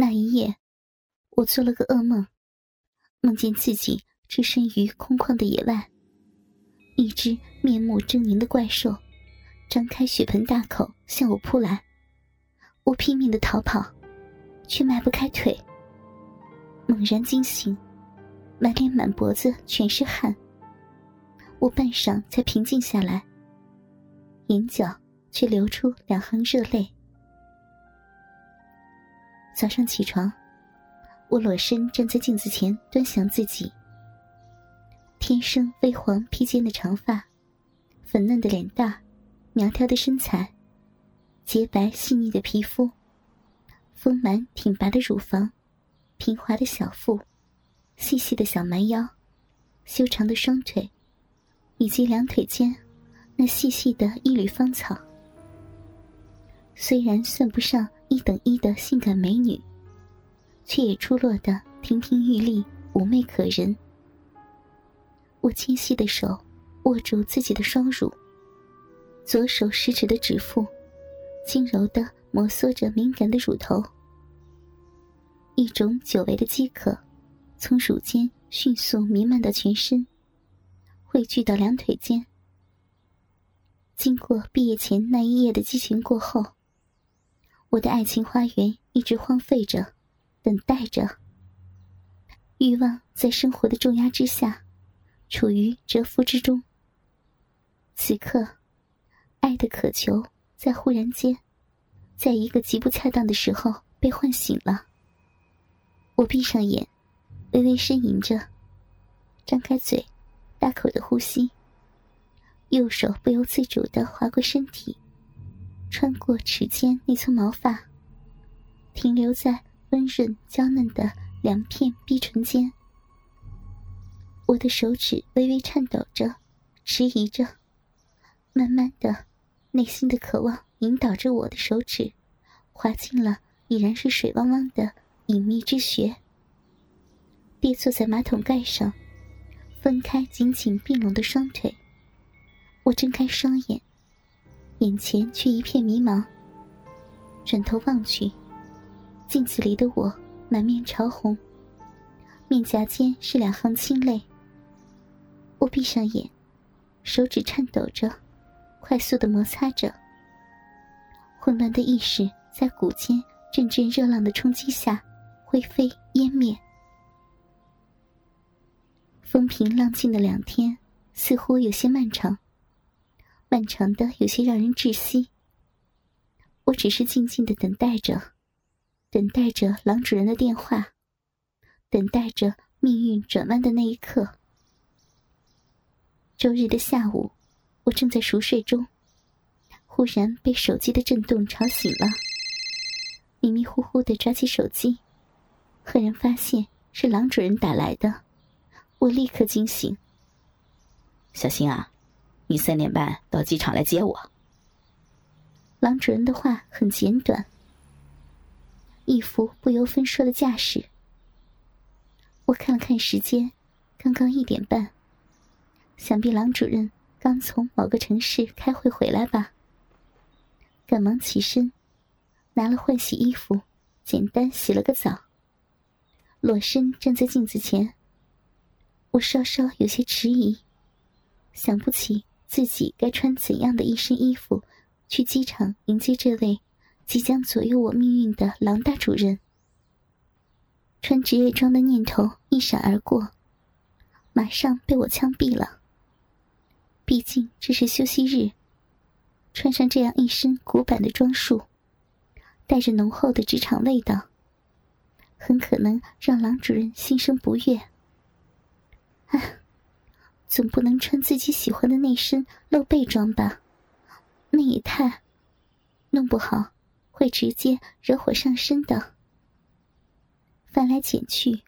那一夜，我做了个噩梦，梦见自己置身于空旷的野外，一只面目狰狞的怪兽张开血盆大口向我扑来，我拼命的逃跑，却迈不开腿。猛然惊醒，满脸满脖子全是汗，我半晌才平静下来，眼角却流出两行热泪。早上起床，我裸身站在镜子前端详自己。天生微黄披肩的长发，粉嫩的脸蛋，苗条的身材，洁白细腻的皮肤，丰满挺拔的乳房，平滑的小腹，细细的小蛮腰，修长的双腿，以及两腿间那细细的一缕芳草。虽然算不上。一等一的性感美女，却也出落得亭亭玉立、妩媚可人。我纤细的手握住自己的双乳，左手食指的指腹轻柔的摩挲着敏感的乳头，一种久违的饥渴从乳尖迅速弥漫到全身，汇聚到两腿间。经过毕业前那一夜的激情过后。我的爱情花园一直荒废着，等待着。欲望在生活的重压之下，处于蛰伏之中。此刻，爱的渴求在忽然间，在一个极不恰当的时候被唤醒了。我闭上眼，微微呻吟着，张开嘴，大口的呼吸。右手不由自主的划过身体。穿过齿间那层毛发，停留在温润娇嫩的两片碧唇间。我的手指微微颤抖着，迟疑着，慢慢的，内心的渴望引导着我的手指，滑进了已然是水汪汪的隐秘之穴。跌坐在马桶盖上，分开紧紧并拢的双腿，我睁开双眼。眼前却一片迷茫。转头望去，镜子里的我满面潮红，面颊间是两行清泪。我闭上眼，手指颤抖着，快速的摩擦着。混乱的意识在骨间阵阵热浪的冲击下灰飞烟灭。风平浪静的两天，似乎有些漫长。漫长的有些让人窒息。我只是静静的等待着，等待着狼主人的电话，等待着命运转弯的那一刻。周日的下午，我正在熟睡中，忽然被手机的震动吵醒了。迷迷糊糊的抓起手机，赫然发现是狼主人打来的，我立刻惊醒。小心啊！你三点半到机场来接我。狼主人的话很简短，一副不由分说的架势。我看了看时间，刚刚一点半，想必狼主任刚从某个城市开会回来吧。赶忙起身，拿了换洗衣服，简单洗了个澡，裸身站在镜子前。我稍稍有些迟疑，想不起。自己该穿怎样的一身衣服，去机场迎接这位即将左右我命运的狼大主任？穿职业装的念头一闪而过，马上被我枪毙了。毕竟这是休息日，穿上这样一身古板的装束，带着浓厚的职场味道，很可能让狼主任心生不悦。唉。总不能穿自己喜欢的那身露背装吧？那也太……弄不好会直接惹火上身的。翻来捡去，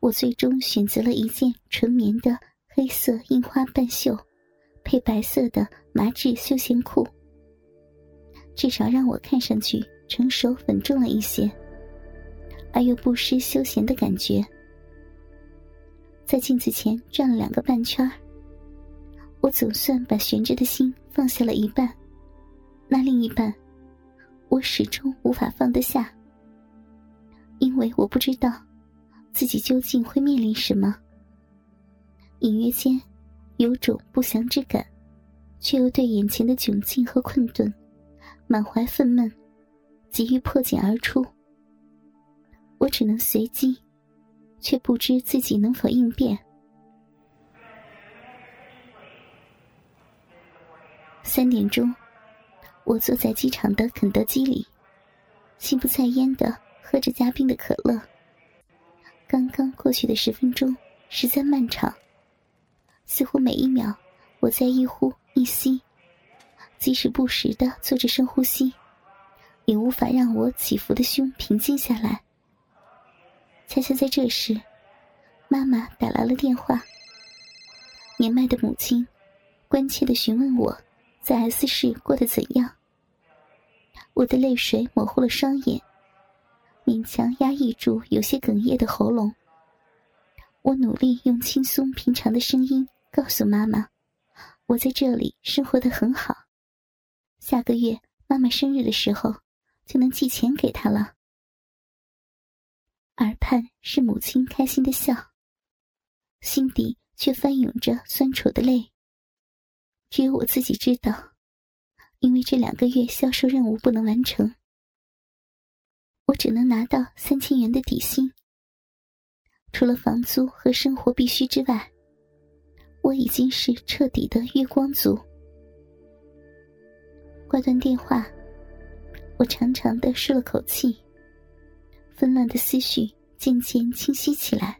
我最终选择了一件纯棉的黑色印花半袖，配白色的麻质休闲裤，至少让我看上去成熟稳重了一些，而又不失休闲的感觉。在镜子前转了两个半圈我总算把悬着的心放下了一半，那另一半，我始终无法放得下。因为我不知道自己究竟会面临什么，隐约间有种不祥之感，却又对眼前的窘境和困顿满怀愤懑，急于破茧而出。我只能随机，却不知自己能否应变。三点钟，我坐在机场的肯德基里，心不在焉的喝着加冰的可乐。刚刚过去的十分钟实在漫长，似乎每一秒我在一呼一吸，即使不时的做着深呼吸，也无法让我起伏的胸平静下来。恰恰在这时，妈妈打来了电话。年迈的母亲关切的询问我在 S 市过得怎样。我的泪水模糊了双眼，勉强压抑住有些哽咽的喉咙。我努力用轻松平常的声音告诉妈妈：“我在这里生活的很好，下个月妈妈生日的时候就能寄钱给她了。”耳畔是母亲开心的笑，心底却翻涌着酸楚的泪。只有我自己知道，因为这两个月销售任务不能完成，我只能拿到三千元的底薪。除了房租和生活必须之外，我已经是彻底的月光族。挂断电话，我长长的舒了口气。纷乱的思绪渐渐清晰起来。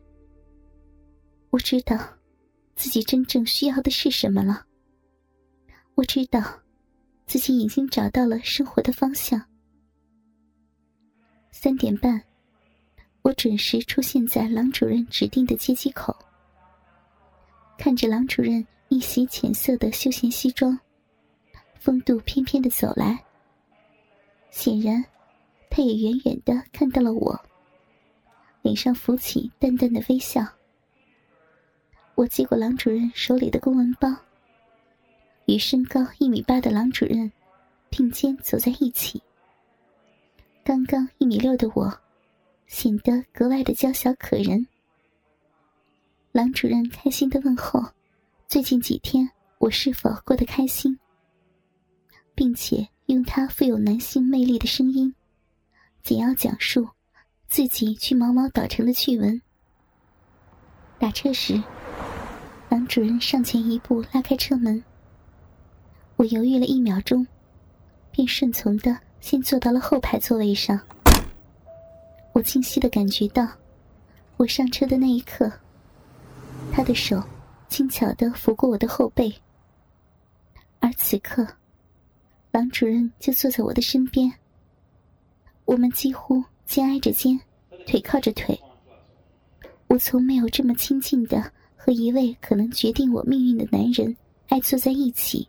我知道，自己真正需要的是什么了。我知道，自己已经找到了生活的方向。三点半，我准时出现在郎主任指定的接机口。看着郎主任一袭浅色的休闲西装，风度翩翩的走来，显然。他也远远的看到了我，脸上浮起淡淡的微笑。我接过郎主任手里的公文包，与身高一米八的郎主任并肩走在一起。刚刚一米六的我，显得格外的娇小可人。郎主任开心的问候：“最近几天我是否过得开心？”并且用他富有男性魅力的声音。简要讲述自己去毛毛岛城的趣闻。打车时，郎主任上前一步拉开车门。我犹豫了一秒钟，便顺从的先坐到了后排座位上。我清晰的感觉到，我上车的那一刻，他的手轻巧的拂过我的后背，而此刻，郎主任就坐在我的身边。我们几乎肩挨着肩，腿靠着腿。我从没有这么亲近的和一位可能决定我命运的男人挨坐在一起。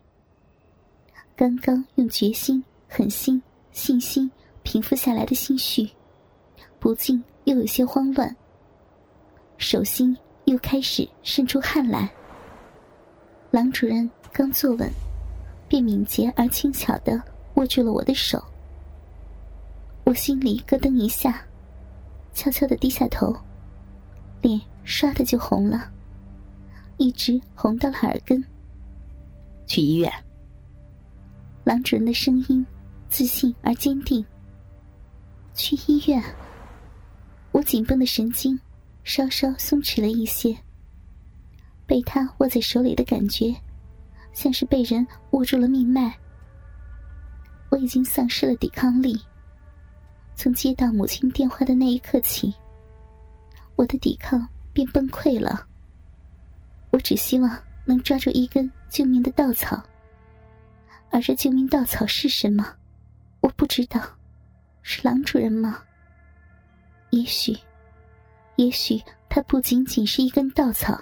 刚刚用决心、狠心、信心平复下来的心绪，不禁又有些慌乱。手心又开始渗出汗来。郎主任刚坐稳，便敏捷而轻巧的握住了我的手。我心里咯噔一下，悄悄的低下头，脸唰的就红了，一直红到了耳根。去医院。郎主任的声音自信而坚定。去医院。我紧绷的神经稍稍松弛了一些，被他握在手里的感觉，像是被人握住了命脉。我已经丧失了抵抗力。从接到母亲电话的那一刻起，我的抵抗便崩溃了。我只希望能抓住一根救命的稻草，而这救命稻草是什么？我不知道，是狼主人吗？也许，也许他不仅仅是一根稻草，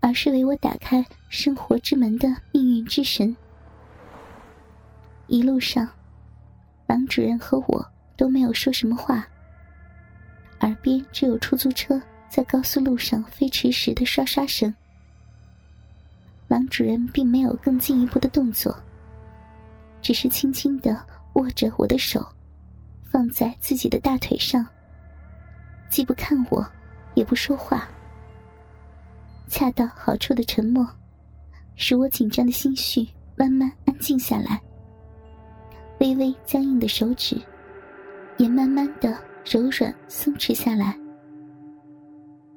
而是为我打开生活之门的命运之神。一路上，狼主人和我。都没有说什么话。耳边只有出租车在高速路上飞驰时的唰唰声。狼主人并没有更进一步的动作只是轻轻的握着我的手放在自己的大腿上。既不看我也不说话。恰到好处的沉默使我紧张的心绪慢慢安静下来。微微僵硬的手指也慢慢的柔软松弛下来。